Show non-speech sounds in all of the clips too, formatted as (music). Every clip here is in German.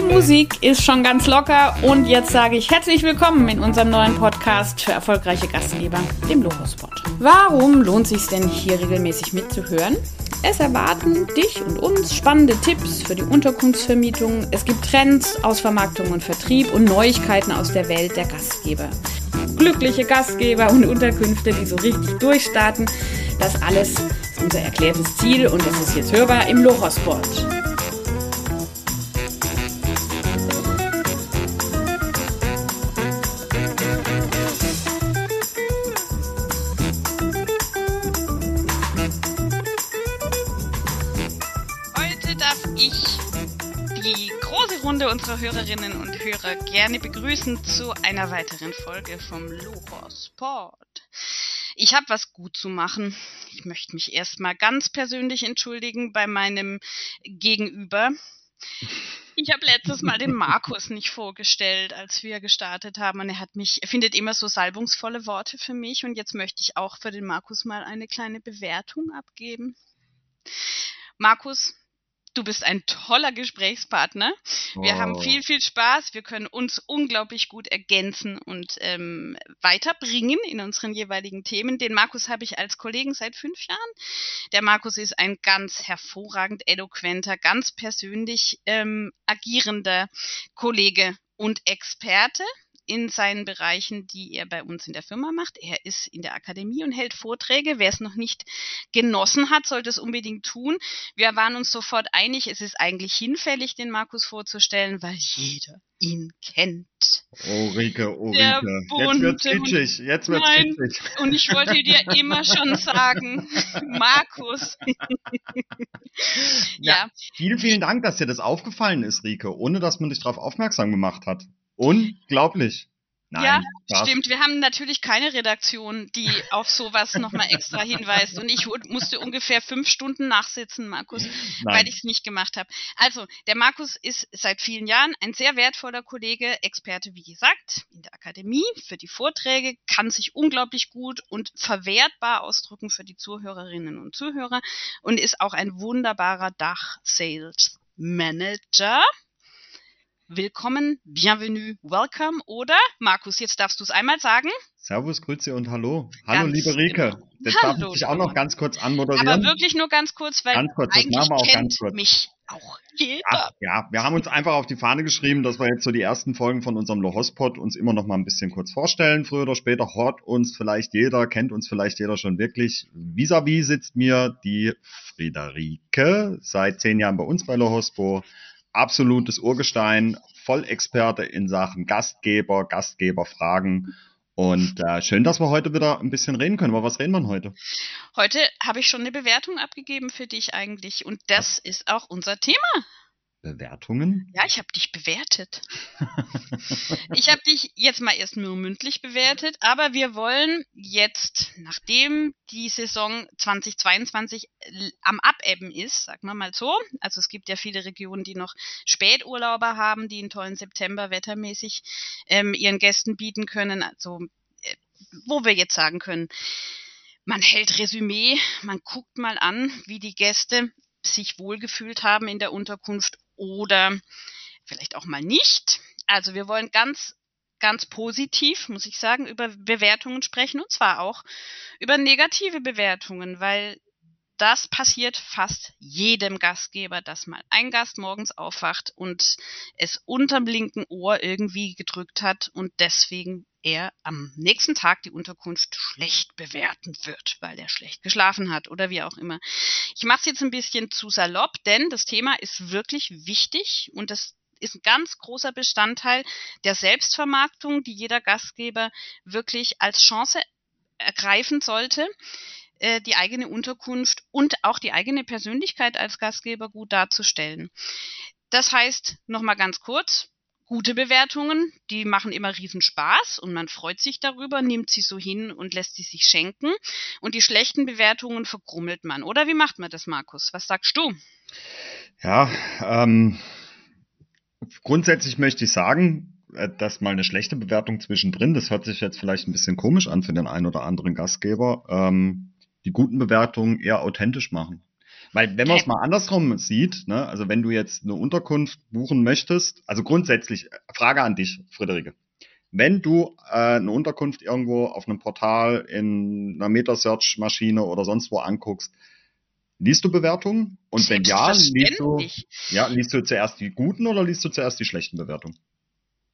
Die Musik ist schon ganz locker und jetzt sage ich herzlich willkommen in unserem neuen Podcast für erfolgreiche Gastgeber, dem Logospot. Warum lohnt sich denn hier regelmäßig mitzuhören? Es erwarten dich und uns spannende Tipps für die Unterkunftsvermietung. Es gibt Trends aus Vermarktung und Vertrieb und Neuigkeiten aus der Welt der Gastgeber. Glückliche Gastgeber und Unterkünfte, die so richtig durchstarten. Das alles ist unser erklärtes Ziel und es ist jetzt hörbar im Lochosport. Runde unserer Hörerinnen und Hörer gerne begrüßen zu einer weiteren Folge vom Lochosport. Ich habe was gut zu machen. Ich möchte mich erstmal ganz persönlich entschuldigen bei meinem Gegenüber. Ich habe letztes Mal den Markus nicht vorgestellt, als wir gestartet haben. Und er hat mich, er findet immer so salbungsvolle Worte für mich. Und jetzt möchte ich auch für den Markus mal eine kleine Bewertung abgeben. Markus, du bist ein toller Gesprächspartner. Wir haben Oh. viel, viel Spaß. Wir können uns unglaublich gut ergänzen und ähm, weiterbringen in unseren jeweiligen Themen. Den Markus habe ich als Kollegen seit fünf Jahren. Der Markus ist ein ganz hervorragend eloquenter, ganz persönlich ähm, agierender Kollege und Experte in seinen Bereichen, die er bei uns in der Firma macht. Er ist in der Akademie und hält Vorträge. Wer es noch nicht genossen hat, sollte es unbedingt tun. Wir waren uns sofort einig, es ist eigentlich hinfällig, den Markus vorzustellen, weil jeder ihn kennt. Oh, Rike, oh, Rike. Jetzt wird's kitschig. Jetzt wird's Nein. kitschig. Und ich wollte dir (laughs) immer schon sagen, Markus. ja, Vielen, vielen Dank, dass dir das aufgefallen ist, Rike, ohne dass man dich darauf aufmerksam gemacht hat. Unglaublich. Nein, Ja. Stimmt, wir haben natürlich keine Redaktion, die auf sowas nochmal extra (laughs) hinweist. Und ich musste ungefähr fünf Stunden nachsitzen, Markus, weil Nein. ich es nicht gemacht habe. Also, der Markus ist seit vielen Jahren ein sehr wertvoller Kollege, Experte, wie gesagt, in der Akademie für die Vorträge, kann sich unglaublich gut und verwertbar ausdrücken für die Zuhörerinnen und Zuhörer und ist auch ein wunderbarer Dach-Sales Manager. Willkommen, bienvenue, welcome oder Markus, jetzt darfst du es einmal sagen. Servus, Grüße und Hallo. Hallo, Ganz liebe Rike. genau. Das darf Hallo, ich dich auch noch ganz kurz anmoderieren. Aber wirklich nur ganz kurz, weil Ganz kurz, das eigentlich machen wir auch kennt ganz kurz. mich auch jeder. Ach, ja, wir haben uns einfach auf die Fahne geschrieben, dass wir jetzt so die ersten Folgen von unserem Lohospot uns immer noch mal ein bisschen kurz vorstellen. Früher oder später hört uns vielleicht jeder, kennt uns vielleicht jeder schon wirklich. Vis-à-vis sitzt mir die Friederike, seit zehn Jahren bei uns bei Lohospo. Absolutes Urgestein, Vollexperte in Sachen Gastgeber, Gastgeberfragen. Und äh, schön, dass wir heute wieder ein bisschen reden können. Aber was reden wir heute? Heute habe ich schon eine Bewertung abgegeben für dich eigentlich und das ist auch unser Thema. Bewertungen? Ja, ich habe dich bewertet. Ich habe dich jetzt mal erst nur mündlich bewertet, aber wir wollen jetzt, nachdem die Saison 2022 l- am Abebben ist, sagen wir mal so, also es gibt ja viele Regionen, die noch Späturlauber haben, die einen tollen September wettermäßig ähm, ihren Gästen bieten können, also äh, wo wir jetzt sagen können, man hält Resümee, man guckt mal an, wie die Gäste sich wohlgefühlt haben in der Unterkunft oder vielleicht auch mal nicht. Also wir wollen ganz, ganz positiv, muss ich sagen, über Bewertungen sprechen und zwar auch über negative Bewertungen, weil das passiert fast jedem Gastgeber, dass mal ein Gast morgens aufwacht und es unterm linken Ohr irgendwie gedrückt hat und deswegen er am nächsten Tag die Unterkunft schlecht bewerten wird, weil er schlecht geschlafen hat oder wie auch immer. Ich mache es jetzt ein bisschen zu salopp, denn das Thema ist wirklich wichtig und das ist ein ganz großer Bestandteil der Selbstvermarktung, die jeder Gastgeber wirklich als Chance ergreifen sollte, äh, die eigene Unterkunft und auch die eigene Persönlichkeit als Gastgeber gut darzustellen. Das heißt, nochmal ganz kurz, gute Bewertungen, die machen immer riesen Spaß und man freut sich darüber, nimmt sie so hin und lässt sie sich schenken. Und die schlechten Bewertungen vergrummelt man. Oder wie macht man das, Markus? Was sagst du? Ja, ähm, grundsätzlich möchte ich sagen, äh, dass mal eine schlechte Bewertung zwischendrin, das hört sich jetzt vielleicht ein bisschen komisch an für den einen oder anderen Gastgeber, ähm, die guten Bewertungen eher authentisch machen. Weil wenn man es mal andersrum sieht, ne, also wenn du jetzt eine Unterkunft buchen möchtest, also grundsätzlich, Frage an dich, Friederike. Wenn du äh, eine Unterkunft irgendwo auf einem Portal in einer Meta-Search-Maschine oder sonst wo anguckst, liest du Bewertungen? Und wenn ja, liest du, ja, liest du zuerst die guten oder liest du zuerst die schlechten Bewertungen?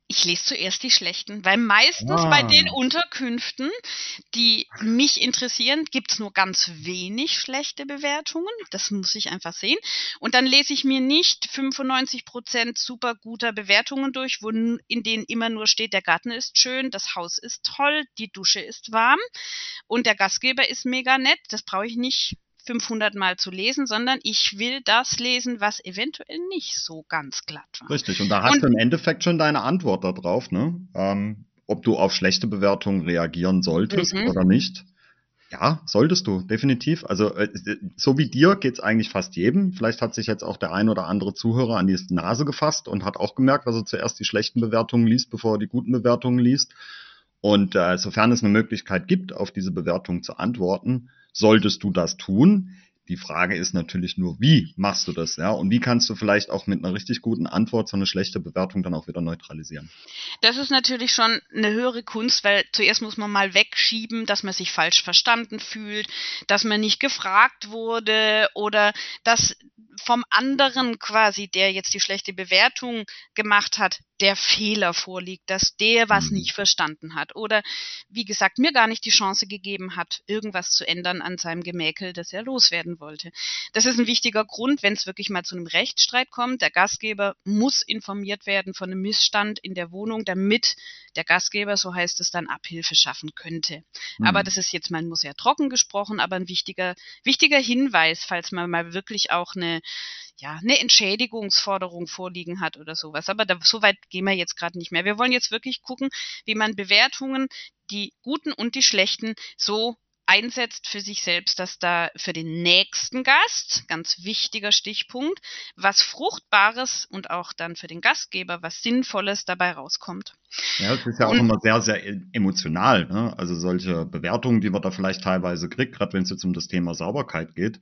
Ich lese zuerst die schlechten, weil meistens ah. bei den Unterkünften, die mich interessieren, gibt's nur ganz wenig schlechte Bewertungen. Das muss ich einfach sehen. Und dann lese ich mir nicht 95% super guter Bewertungen durch, wo in denen immer nur steht, der Garten ist schön, das Haus ist toll, die Dusche ist warm und der Gastgeber ist mega nett. Das brauche ich nicht 500 Mal zu lesen, sondern ich will das lesen, was eventuell nicht so ganz glatt war. Richtig, und da hast und, du im Endeffekt schon deine Antwort darauf, ne? Ähm, ob du auf schlechte Bewertungen reagieren solltest mhm. oder nicht. Ja, solltest du, definitiv. Also äh, so wie dir geht's eigentlich fast jedem. Vielleicht hat sich jetzt auch der ein oder andere Zuhörer an die Nase gefasst und hat auch gemerkt, dass er zuerst die schlechten Bewertungen liest, bevor er die guten Bewertungen liest. Und äh, sofern es eine Möglichkeit gibt, auf diese Bewertung zu antworten, solltest du das tun. Die Frage ist natürlich nur, wie machst du das, ja? Und wie kannst du vielleicht auch mit einer richtig guten Antwort so eine schlechte Bewertung dann auch wieder neutralisieren? Das ist natürlich schon eine höhere Kunst, weil zuerst muss man mal wegschieben, dass man sich falsch verstanden fühlt, dass man nicht gefragt wurde oder dass vom anderen quasi, der jetzt die schlechte Bewertung gemacht hat, der Fehler vorliegt, dass der was mhm. nicht verstanden hat oder wie gesagt mir gar nicht die Chance gegeben hat, irgendwas zu ändern an seinem Gemäkel, das er loswerden wollte. Das ist ein wichtiger Grund, wenn es wirklich mal zu einem Rechtsstreit kommt. Der Gastgeber muss informiert werden von einem Missstand in der Wohnung, damit der Gastgeber, so heißt es, dann Abhilfe schaffen könnte. Mhm. Aber das ist jetzt mal nur sehr trocken gesprochen, aber ein wichtiger, wichtiger Hinweis, falls man mal wirklich auch eine ja, eine Entschädigungsforderung vorliegen hat oder sowas. Aber da, so weit gehen wir jetzt gerade nicht mehr. Wir wollen jetzt wirklich gucken, wie man Bewertungen, die guten und die schlechten, so einsetzt für sich selbst, dass da für den nächsten Gast, ganz wichtiger Stichpunkt, was Fruchtbares und auch dann für den Gastgeber was Sinnvolles dabei rauskommt. Ja, das ist ja auch immer sehr, sehr emotional. Ne? Also solche Bewertungen, die man da vielleicht teilweise kriegt, gerade wenn es jetzt um das Thema Sauberkeit geht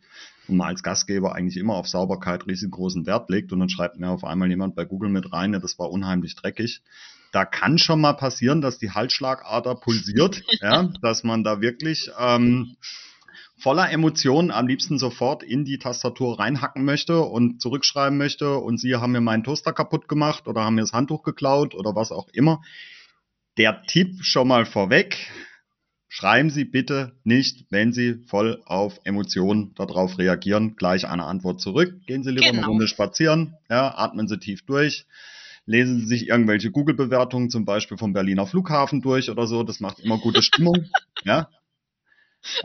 und man als Gastgeber eigentlich immer auf Sauberkeit riesengroßen Wert legt und dann schreibt mir auf einmal jemand bei Google mit rein, ja, das war unheimlich dreckig da kann schon mal passieren, dass die Halsschlagader pulsiert, (laughs) ja, dass man da wirklich ähm, voller Emotionen am liebsten sofort in die Tastatur reinhacken möchte und zurückschreiben möchte und Sie haben mir meinen Toaster kaputt gemacht oder haben mir das Handtuch geklaut oder was auch immer. Der Tipp schon mal vorweg. Schreiben Sie bitte nicht, wenn Sie voll auf Emotionen darauf reagieren, gleich eine Antwort zurück. Gehen Sie lieber genau. eine Runde spazieren, ja, atmen Sie tief durch lesen Sie sich irgendwelche Google-Bewertungen zum Beispiel vom Berliner Flughafen durch oder so. Das macht immer gute Stimmung. (laughs) ja.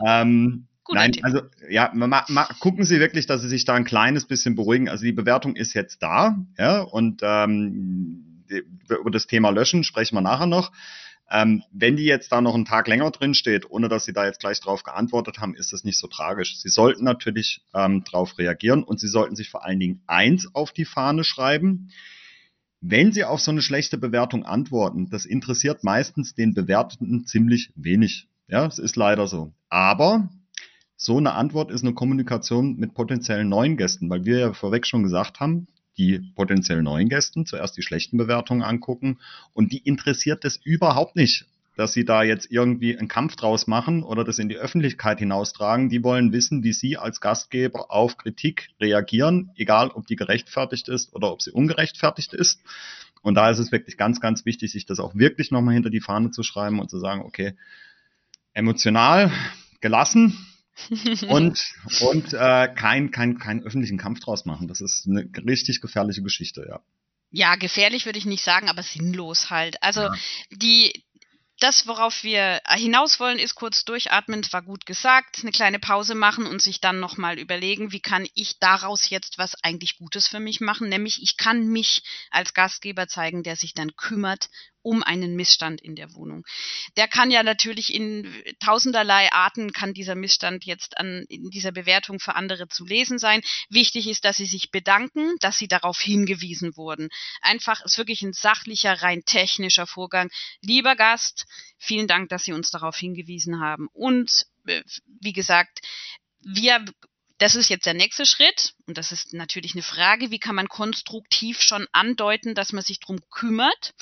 Ähm, nein, Idee. also ja, ma, ma, gucken Sie wirklich, dass Sie sich da ein kleines bisschen beruhigen. Also die Bewertung ist jetzt da, ja, und ähm, über das Thema Löschen sprechen wir nachher noch. Ähm, wenn die jetzt da noch einen Tag länger drin steht, ohne dass Sie da jetzt gleich drauf geantwortet haben, ist das nicht so tragisch. Sie sollten natürlich ähm, darauf reagieren und Sie sollten sich vor allen Dingen eins auf die Fahne schreiben. Wenn Sie auf so eine schlechte Bewertung antworten, das interessiert meistens den Bewerteten ziemlich wenig. Ja, es ist leider so. Aber so eine Antwort ist eine Kommunikation mit potenziellen neuen Gästen, weil wir ja vorweg schon gesagt haben, die potenziell neuen Gästen zuerst die schlechten Bewertungen angucken und die interessiert es überhaupt nicht, dass sie da jetzt irgendwie einen Kampf draus machen oder das in die Öffentlichkeit hinaustragen. Die wollen wissen, wie sie als Gastgeber auf Kritik reagieren, egal ob die gerechtfertigt ist oder ob sie ungerechtfertigt ist. Und da ist es wirklich ganz, ganz wichtig, sich das auch wirklich nochmal hinter die Fahne zu schreiben und zu sagen, okay, emotional, gelassen, (laughs) und und äh, kein, kein, keinen öffentlichen Kampf draus machen. Das ist eine richtig gefährliche Geschichte, ja. Ja, gefährlich würde ich nicht sagen, aber sinnlos halt. Also ja. die das, worauf wir hinaus wollen, ist kurz durchatmen, war gut gesagt, eine kleine Pause machen und sich dann nochmal überlegen, wie kann ich daraus jetzt was eigentlich Gutes für mich machen, nämlich ich kann mich als Gastgeber zeigen, der sich dann kümmert um einen Missstand in der Wohnung. Der kann ja natürlich in tausenderlei Arten kann dieser Missstand jetzt an in dieser Bewertung für andere zu lesen sein. Wichtig ist, dass sie sich bedanken, dass sie darauf hingewiesen wurden. Einfach ist wirklich ein sachlicher, rein technischer Vorgang. Lieber Gast, vielen Dank, dass Sie uns darauf hingewiesen haben. Und äh, wie gesagt, wir das ist jetzt der nächste Schritt und das ist natürlich eine Frage, wie kann man konstruktiv schon andeuten, dass man sich drum kümmert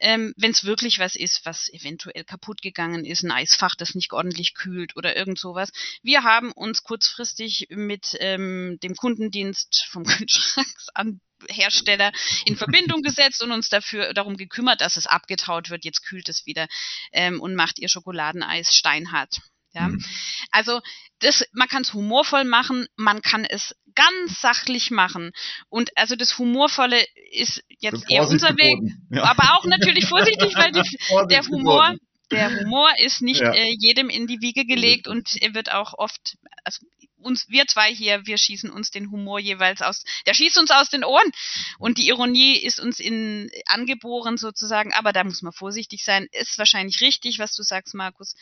ähm, wenn es wirklich was ist, was eventuell kaputt gegangen ist, ein Eisfach, das nicht ordentlich kühlt oder irgend sowas. Wir haben uns kurzfristig mit ähm, dem Kundendienst vom (laughs) Kühlschrankhersteller in Verbindung gesetzt und uns dafür darum gekümmert, dass es abgetaut wird. Jetzt kühlt es wieder ähm, und macht ihr Schokoladeneis steinhart. Ja, mhm. also das, man kann es humorvoll machen, man kann es ganz sachlich machen. Und also das Humorvolle ist jetzt eher unser Weg, ja. aber auch natürlich vorsichtig, weil (laughs) die, der Humor, der (laughs) Humor ist nicht ja. äh, jedem in die Wiege gelegt und er wird auch oft, also uns, wir zwei hier, wir schießen uns den Humor jeweils aus, der schießt uns aus den Ohren und die Ironie ist uns in, angeboren sozusagen, aber da muss man vorsichtig sein. Ist wahrscheinlich richtig, was du sagst, Markus,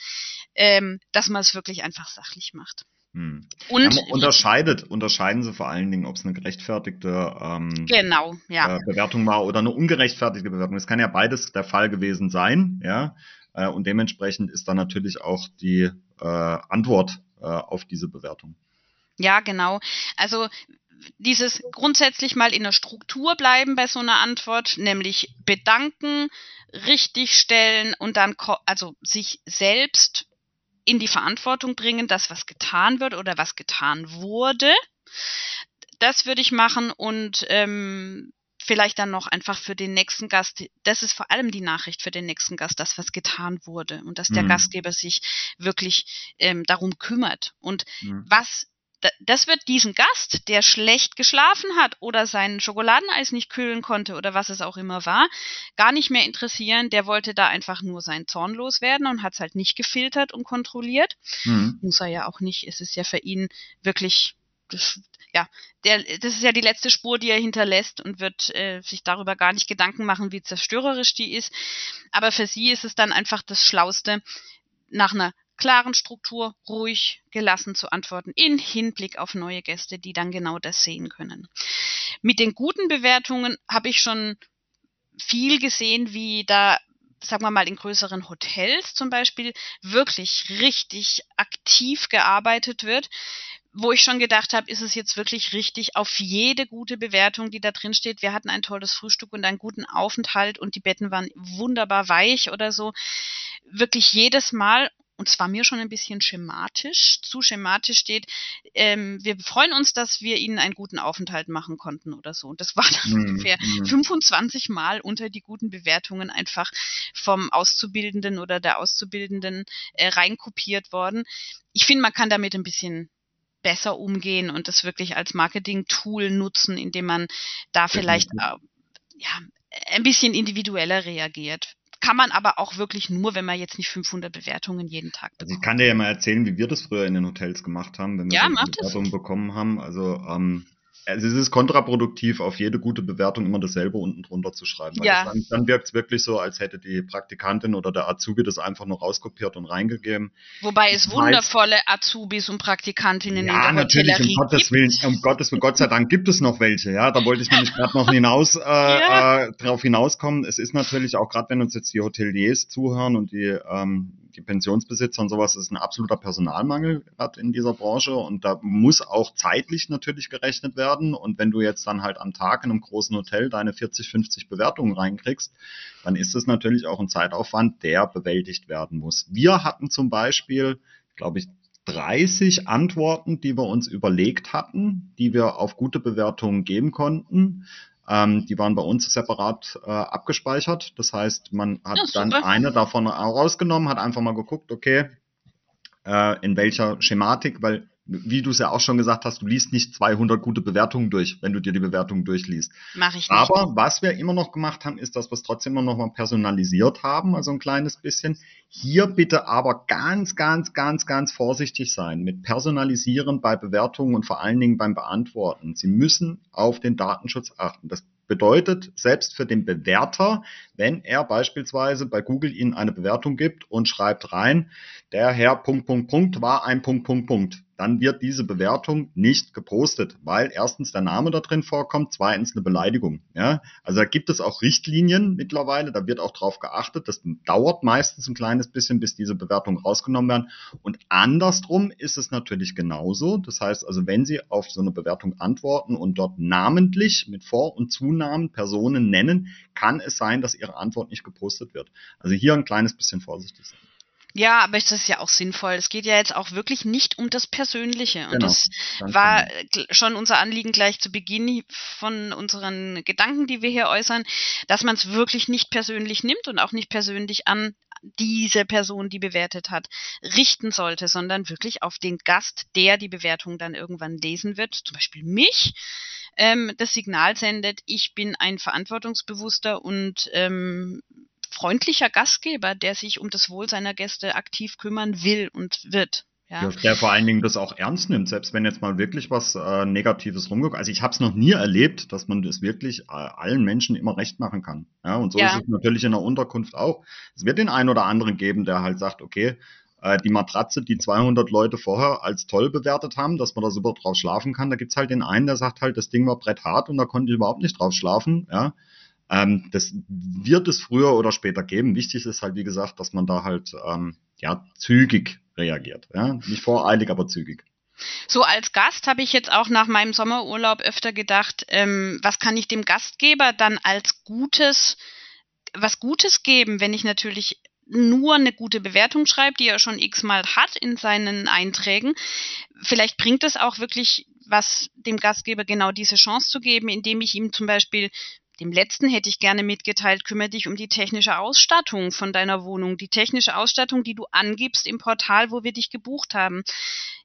ähm, dass man es wirklich einfach sachlich macht. Hm. Und ja, unterscheidet, unterscheiden sie vor allen Dingen, ob es eine gerechtfertigte ähm, genau, ja. äh, Bewertung war oder eine ungerechtfertigte Bewertung. Es kann ja beides der Fall gewesen sein, ja. Äh, und dementsprechend ist dann natürlich auch die äh, Antwort äh, auf diese Bewertung. Ja, genau. Also dieses grundsätzlich mal in der Struktur bleiben bei so einer Antwort, nämlich bedanken, richtigstellen und dann also sich selbst in die Verantwortung bringen, dass was getan wird oder was getan wurde. Das würde ich machen und ähm, vielleicht dann noch einfach für den nächsten Gast, das ist vor allem die Nachricht für den nächsten Gast, dass was getan wurde und dass der mhm. Gastgeber sich wirklich ähm, darum kümmert. Und mhm. was das wird diesen Gast, der schlecht geschlafen hat oder sein Schokoladeneis nicht kühlen konnte oder was es auch immer war, gar nicht mehr interessieren. Der wollte da einfach nur sein Zorn loswerden und hat es halt nicht gefiltert und kontrolliert. Mhm. Muss er ja auch nicht. Es ist ja für ihn wirklich, das, ja, der, das ist ja die letzte Spur, die er hinterlässt und wird äh, sich darüber gar nicht Gedanken machen, wie zerstörerisch die ist. Aber für sie ist es dann einfach das Schlauste, nach einer klaren Struktur ruhig gelassen zu antworten in Hinblick auf neue Gäste, die dann genau das sehen können. Mit den guten Bewertungen habe ich schon viel gesehen, wie da sagen wir mal in größeren Hotels zum Beispiel wirklich richtig aktiv gearbeitet wird wo ich schon gedacht habe, ist es jetzt wirklich richtig auf jede gute Bewertung, die da drin steht. Wir hatten ein tolles Frühstück und einen guten Aufenthalt und die Betten waren wunderbar weich oder so. Wirklich jedes Mal und zwar mir schon ein bisschen schematisch, zu schematisch steht, ähm, wir freuen uns, dass wir Ihnen einen guten Aufenthalt machen konnten oder so. Und das war dann mhm. ungefähr 25 Mal unter die guten Bewertungen einfach vom Auszubildenden oder der Auszubildenden äh, reinkopiert worden. Ich finde, man kann damit ein bisschen besser umgehen und das wirklich als Marketing-Tool nutzen, indem man da vielleicht äh, ja, ein bisschen individueller reagiert kann man aber auch wirklich nur, wenn man jetzt nicht 500 Bewertungen jeden Tag bekommt. Also ich kann dir ja mal erzählen, wie wir das früher in den Hotels gemacht haben, wenn wir ja, Bewertungen bekommen haben. Also ähm, also es ist kontraproduktiv, auf jede gute Bewertung immer dasselbe unten drunter zu schreiben. Ja. Dann, dann wirkt es wirklich so, als hätte die Praktikantin oder der Azubi das einfach nur rauskopiert und reingegeben. Wobei es wundervolle Azubis und Praktikantinnen ja, in der natürlich, Hotellerie um Gottes Willen, um Gottes Willen, Gott sei Dank gibt es noch welche. Ja, da wollte ich nämlich gerade noch (laughs) hinaus äh, ja. äh, drauf hinauskommen. Es ist natürlich auch gerade, wenn uns jetzt die Hoteliers zuhören und die ähm, die Pensionsbesitzer und sowas ist ein absoluter Personalmangel gerade in dieser Branche und da muss auch zeitlich natürlich gerechnet werden. Und wenn du jetzt dann halt am Tag in einem großen Hotel deine 40, 50 Bewertungen reinkriegst, dann ist es natürlich auch ein Zeitaufwand, der bewältigt werden muss. Wir hatten zum Beispiel, glaube ich, 30 Antworten, die wir uns überlegt hatten, die wir auf gute Bewertungen geben konnten. Ähm, die waren bei uns separat äh, abgespeichert. Das heißt, man hat ja, dann eine davon rausgenommen, hat einfach mal geguckt, okay, äh, in welcher Schematik, weil wie du es ja auch schon gesagt hast, du liest nicht 200 gute Bewertungen durch, wenn du dir die Bewertungen durchliest. Mach ich nicht. Aber was wir immer noch gemacht haben, ist, dass wir es trotzdem immer noch mal personalisiert haben, also ein kleines bisschen. Hier bitte aber ganz, ganz, ganz, ganz vorsichtig sein mit Personalisieren bei Bewertungen und vor allen Dingen beim Beantworten. Sie müssen auf den Datenschutz achten. Das bedeutet, selbst für den Bewerter, wenn er beispielsweise bei Google Ihnen eine Bewertung gibt und schreibt rein, der Herr Punkt, Punkt, Punkt war ein Punkt, Punkt, Punkt dann wird diese Bewertung nicht gepostet, weil erstens der Name da drin vorkommt, zweitens eine Beleidigung. Ja? Also da gibt es auch Richtlinien mittlerweile, da wird auch drauf geachtet. Das dauert meistens ein kleines bisschen, bis diese Bewertungen rausgenommen werden. Und andersrum ist es natürlich genauso. Das heißt also, wenn Sie auf so eine Bewertung antworten und dort namentlich mit Vor- und Zunamen Personen nennen, kann es sein, dass Ihre Antwort nicht gepostet wird. Also hier ein kleines bisschen vorsichtig sein. Ja, aber das ist ja auch sinnvoll. Es geht ja jetzt auch wirklich nicht um das Persönliche. Und Genau, das war genau. schon unser Anliegen gleich zu Beginn von unseren Gedanken, die wir hier äußern, dass man es wirklich nicht persönlich nimmt und auch nicht persönlich an diese Person, die bewertet hat, richten sollte, sondern wirklich auf den Gast, der die Bewertung dann irgendwann lesen wird, zum Beispiel mich, ähm, das Signal sendet, ich bin ein verantwortungsbewusster und ähm, freundlicher Gastgeber, der sich um das Wohl seiner Gäste aktiv kümmern will und wird. Ja. Der vor allen Dingen das auch ernst nimmt, selbst wenn jetzt mal wirklich was äh, Negatives rumgeht. Also ich habe es noch nie erlebt, dass man das wirklich äh, allen Menschen immer recht machen kann. Ja, und so Ja. ist es natürlich in der Unterkunft auch. Es wird den einen oder anderen geben, der halt sagt, okay, äh, die Matratze, die 200 Leute vorher als toll bewertet haben, dass man da super drauf schlafen kann, da gibt's halt den einen, der sagt halt, das Ding war bretthart und da konnte ich überhaupt nicht drauf schlafen. Ja, ähm, das wird es früher oder später geben. Wichtig ist halt, wie gesagt, dass man da halt ähm, ja zügig reagiert. Ja? Nicht voreilig, aber zügig. So als Gast habe ich jetzt auch nach meinem Sommerurlaub öfter gedacht, ähm, was kann ich dem Gastgeber dann als Gutes, was Gutes geben, wenn ich natürlich nur eine gute Bewertung schreibe, die er schon x-mal hat in seinen Einträgen. Vielleicht bringt es auch wirklich was dem Gastgeber genau diese Chance zu geben, indem ich ihm zum Beispiel dem letzten hätte ich gerne mitgeteilt, kümmere dich um die technische Ausstattung von deiner Wohnung, die technische Ausstattung, die du angibst im Portal, wo wir dich gebucht haben.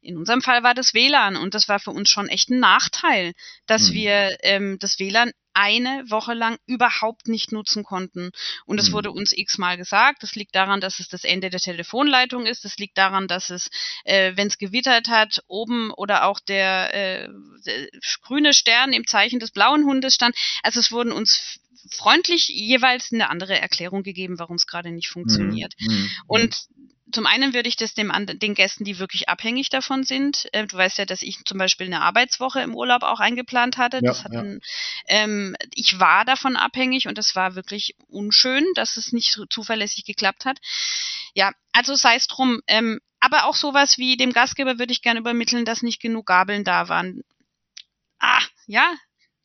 In unserem Fall war das WLAN und das war für uns schon echt ein Nachteil, dass Hm. wir ähm, das WLAN eine Woche lang überhaupt nicht nutzen konnten. Und es Hm. wurde uns x-mal gesagt. Das liegt daran, dass es das Ende der Telefonleitung ist. Das liegt daran, dass es, äh, wenn es gewittert hat, oben oder auch der, äh, der grüne Stern im Zeichen des blauen Hundes stand. Also es wurden uns freundlich jeweils eine andere Erklärung gegeben, warum es gerade nicht funktioniert. Mhm. Und zum einen würde ich das dem den Gästen, die wirklich abhängig davon sind, äh, du weißt ja, dass ich zum Beispiel eine Arbeitswoche im Urlaub auch eingeplant hatte. Ja, das ja. hatten, ähm, ich war davon abhängig und das war wirklich unschön, dass es nicht so zuverlässig geklappt hat. Ja, also sei es drum. Ähm, aber auch sowas wie dem Gastgeber würde ich gerne übermitteln, dass nicht genug Gabeln da waren. Ah, ja,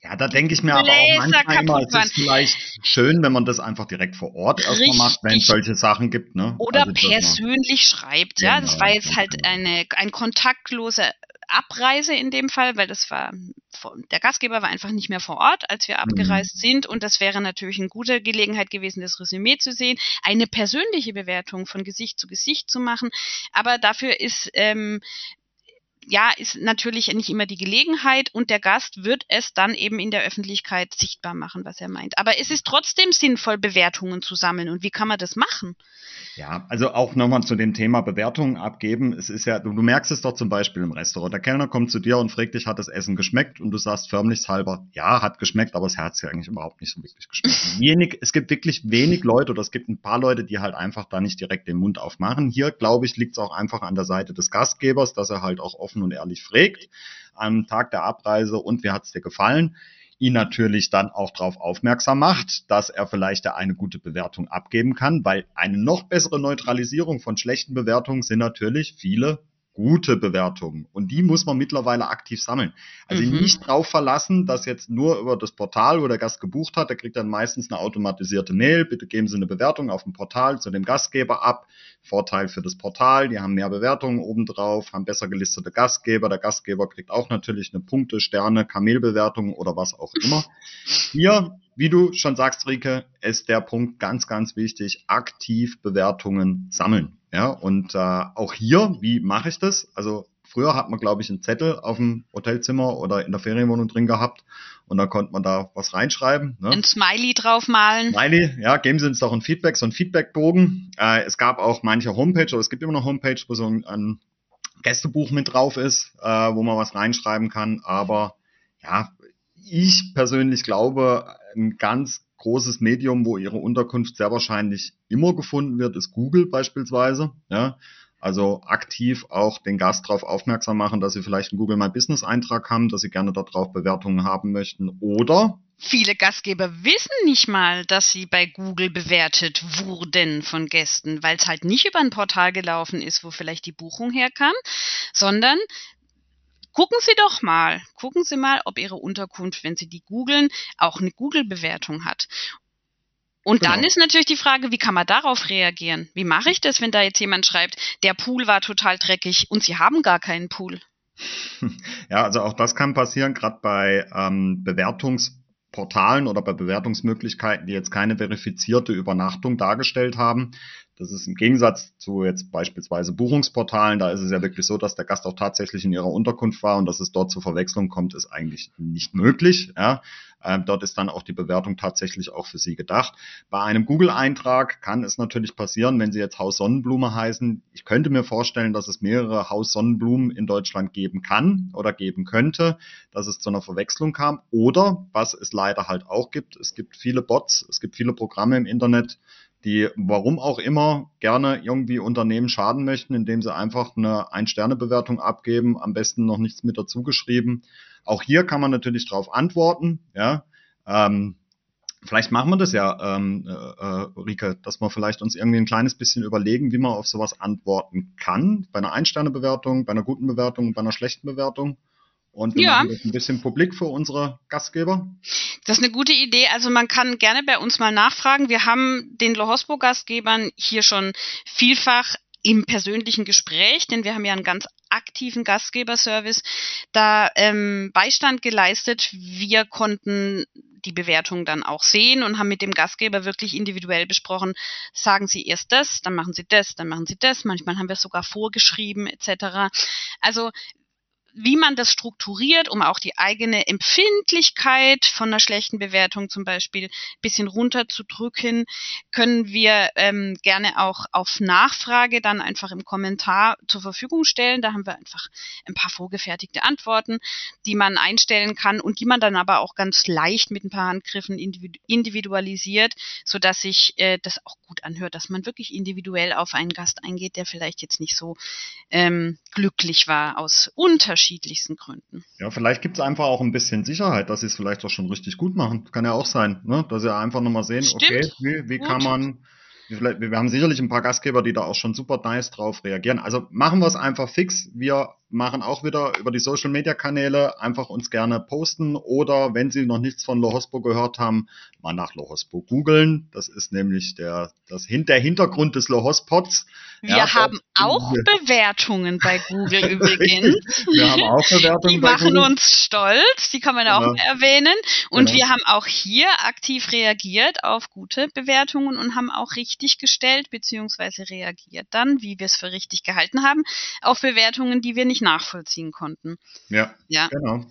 Ja, da denke ich mir aber auch manchmal immer, es ist vielleicht schön, wenn man das einfach direkt vor Ort erstmal macht, wenn es Richtig. solche Sachen gibt. Ne? Oder Also, persönlich schreibt, ja. Das Genau, war jetzt halt genau. eine, ein kontaktlose Abreise in dem Fall, weil das war, der Gastgeber war einfach nicht mehr vor Ort, als Mhm. wir abgereist sind. Und das wäre natürlich eine gute Gelegenheit gewesen, das Resümee zu sehen, eine persönliche Bewertung von Gesicht zu Gesicht zu machen. Aber dafür ist, ähm, ja, ist natürlich nicht immer die Gelegenheit und der Gast wird es dann eben in der Öffentlichkeit sichtbar machen, was er meint. Aber es ist trotzdem sinnvoll, Bewertungen zu sammeln. Und wie kann man das machen? Ja, also auch nochmal zu dem Thema Bewertungen abgeben. Es ist ja, du, du merkst es doch zum Beispiel im Restaurant. Der Kellner kommt zu dir und fragt dich, hat das Essen geschmeckt? Und du sagst förmlichshalber, ja, hat geschmeckt, aber es hat ja eigentlich überhaupt nicht so wirklich geschmeckt. (laughs) Wenig, es gibt wirklich wenig Leute oder es gibt ein paar Leute, die halt einfach da nicht direkt den Mund aufmachen. Hier, glaube ich, liegt es auch einfach an der Seite des Gastgebers, dass er halt auch offen und ehrlich fragt am Tag der Abreise und wie hat's dir gefallen? ihn natürlich dann auch darauf aufmerksam macht, dass er vielleicht eine gute Bewertung abgeben kann, weil eine noch bessere Neutralisierung von schlechten Bewertungen sind natürlich viele gute Bewertungen. Und die muss man mittlerweile aktiv sammeln. Also Mhm. nicht drauf verlassen, dass jetzt nur über das Portal, wo der Gast gebucht hat, der kriegt dann meistens eine automatisierte Mail, bitte geben Sie eine Bewertung auf dem Portal zu dem Gastgeber ab. Vorteil für das Portal, die haben mehr Bewertungen obendrauf, haben besser gelistete Gastgeber. Der Gastgeber kriegt auch natürlich eine Punkte, Sterne, Kamelbewertung oder was auch immer. Hier, wie du schon sagst, Rike, ist der Punkt ganz, ganz wichtig, aktiv Bewertungen sammeln. Ja, und äh, auch hier, wie mache ich das? Also früher hat man, glaube ich, einen Zettel auf dem Hotelzimmer oder in der Ferienwohnung drin gehabt und da konnte man da was reinschreiben. Ne? Ein Smiley draufmalen. Smiley, ja, geben Sie uns doch ein Feedback, so ein Feedbackbogen. Äh, es gab auch manche Homepage, oder es gibt immer noch Homepage, wo so ein, ein Gästebuch mit drauf ist, äh, wo man was reinschreiben kann. Aber ja, ich persönlich glaube, ein ganz großes Medium, wo Ihre Unterkunft sehr wahrscheinlich immer gefunden wird, ist Google beispielsweise. Ja, Also aktiv auch den Gast darauf aufmerksam machen, dass sie vielleicht einen Google My Business Eintrag haben, dass sie gerne darauf Bewertungen haben möchten. Oder Viele Gastgeber wissen nicht mal, dass sie bei Google bewertet wurden von Gästen, weil es halt nicht über ein Portal gelaufen ist, wo vielleicht die Buchung herkam, sondern gucken Sie doch mal, gucken Sie mal, ob Ihre Unterkunft, wenn Sie die googeln, auch eine Google-Bewertung hat. Und genau. dann ist natürlich die Frage, wie kann man darauf reagieren? Wie mache ich das, wenn da jetzt jemand schreibt, der Pool war total dreckig und Sie haben gar keinen Pool? (laughs) Ja, also auch das kann passieren, gerade bei ähm, Bewertungs- Portalen oder bei Bewertungsmöglichkeiten, die jetzt keine verifizierte Übernachtung dargestellt haben. Das ist im Gegensatz zu jetzt beispielsweise Buchungsportalen, da ist es ja wirklich so, dass der Gast auch tatsächlich in ihrer Unterkunft war und dass es dort zur Verwechslung kommt, ist eigentlich nicht möglich. Ja. Ähm, dort ist dann auch die Bewertung tatsächlich auch für Sie gedacht. Bei einem Google-Eintrag kann es natürlich passieren, wenn Sie jetzt Haus Sonnenblume heißen. Ich könnte mir vorstellen, dass es mehrere Haus Sonnenblumen in Deutschland geben kann oder geben könnte, dass es zu einer Verwechslung kam. Oder was es leider halt auch gibt, es gibt viele Bots, es gibt viele Programme im Internet, die warum auch immer gerne irgendwie Unternehmen schaden möchten, indem sie einfach eine Ein-Sterne-Bewertung abgeben, am besten noch nichts mit dazu geschrieben. Auch hier kann man natürlich darauf antworten, ja. Ähm, vielleicht machen wir das ja, ähm, äh, äh, Rike, dass wir vielleicht uns irgendwie ein kleines bisschen überlegen, wie man auf sowas antworten kann. Bei einer Ein-Sterne-Bewertung, bei einer guten Bewertung, bei einer schlechten Bewertung. Und wir ja. machen das ein bisschen publik für unsere Gastgeber. Das ist eine gute Idee. Also man kann gerne bei uns mal nachfragen. Wir haben den Lohospo-Gastgebern hier schon vielfach im persönlichen Gespräch, denn wir haben ja einen ganz aktiven Gastgeberservice, da ähm, Beistand geleistet. Wir konnten die Bewertung dann auch sehen und haben mit dem Gastgeber wirklich individuell besprochen, sagen Sie erst das, dann machen Sie das, dann machen Sie das. Manchmal haben wir sogar vorgeschrieben etc. Also wie man das strukturiert, um auch die eigene Empfindlichkeit von einer schlechten Bewertung zum Beispiel bisschen runterzudrücken, können wir ähm, gerne auch auf Nachfrage dann einfach im Kommentar zur Verfügung stellen. Da haben wir einfach ein paar vorgefertigte Antworten, die man einstellen kann und die man dann aber auch ganz leicht mit ein paar Handgriffen individualisiert, so dass sich äh, das auch gut anhört, dass man wirklich individuell auf einen Gast eingeht, der vielleicht jetzt nicht so ähm, glücklich war aus Unterschieden unterschiedlichsten Gründen. Ja, vielleicht gibt es einfach auch ein bisschen Sicherheit, dass sie es vielleicht auch schon richtig gut machen. Kann ja auch sein, ne? dass sie einfach nochmal sehen, Stimmt. okay, wie, wie kann man wir haben sicherlich ein paar Gastgeber, die da auch schon super nice drauf reagieren. Also machen wir es einfach fix. Wir machen auch wieder über die Social Media Kanäle einfach uns gerne posten oder wenn Sie noch nichts von Lohospo gehört haben, mal nach Lohospo googeln. Das ist nämlich der, das, der Hintergrund des Lohospots. Wir ja, haben auch Bewertungen bei Google (laughs) übrigens. wir haben auch Bewertungen die bei machen Google. uns stolz, die kann man auch ja. erwähnen. Und genau. wir haben auch hier aktiv reagiert auf gute Bewertungen und haben auch richtig gestellt bzw. reagiert dann, wie wir es für richtig gehalten haben, auf Bewertungen, die wir nicht nachvollziehen konnten. Ja, ja. genau.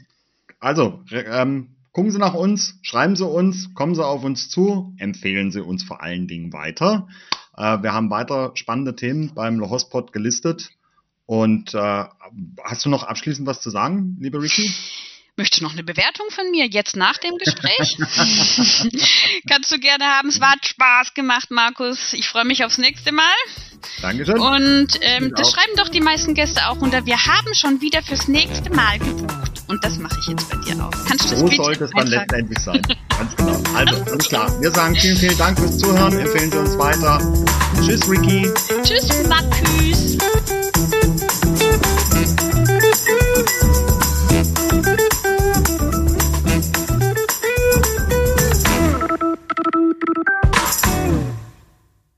Also, ähm, gucken Sie nach uns, schreiben Sie uns, kommen Sie auf uns zu, empfehlen Sie uns vor allen Dingen weiter. Äh, wir haben weiter spannende Themen beim Lohospot gelistet. Und äh, hast du noch abschließend was zu sagen, liebe Ricky? möchtest du noch eine Bewertung von mir jetzt nach dem Gespräch? (laughs) Kannst du gerne haben. Es hat Spaß gemacht, Markus. Ich freue mich aufs nächste Mal. Dankeschön. Und ähm, das schreiben doch die meisten Gäste auch unter. Wir haben schon wieder fürs nächste Mal gebucht. Und das mache ich jetzt bei dir auch. Kannst du das so sollte es dann letztendlich sein. Ganz genau. Also, (laughs) alles klar. Wir sagen vielen, vielen Dank fürs Zuhören. Empfehlen Sie uns weiter. Tschüss, Ricky. Tschüss, Markus.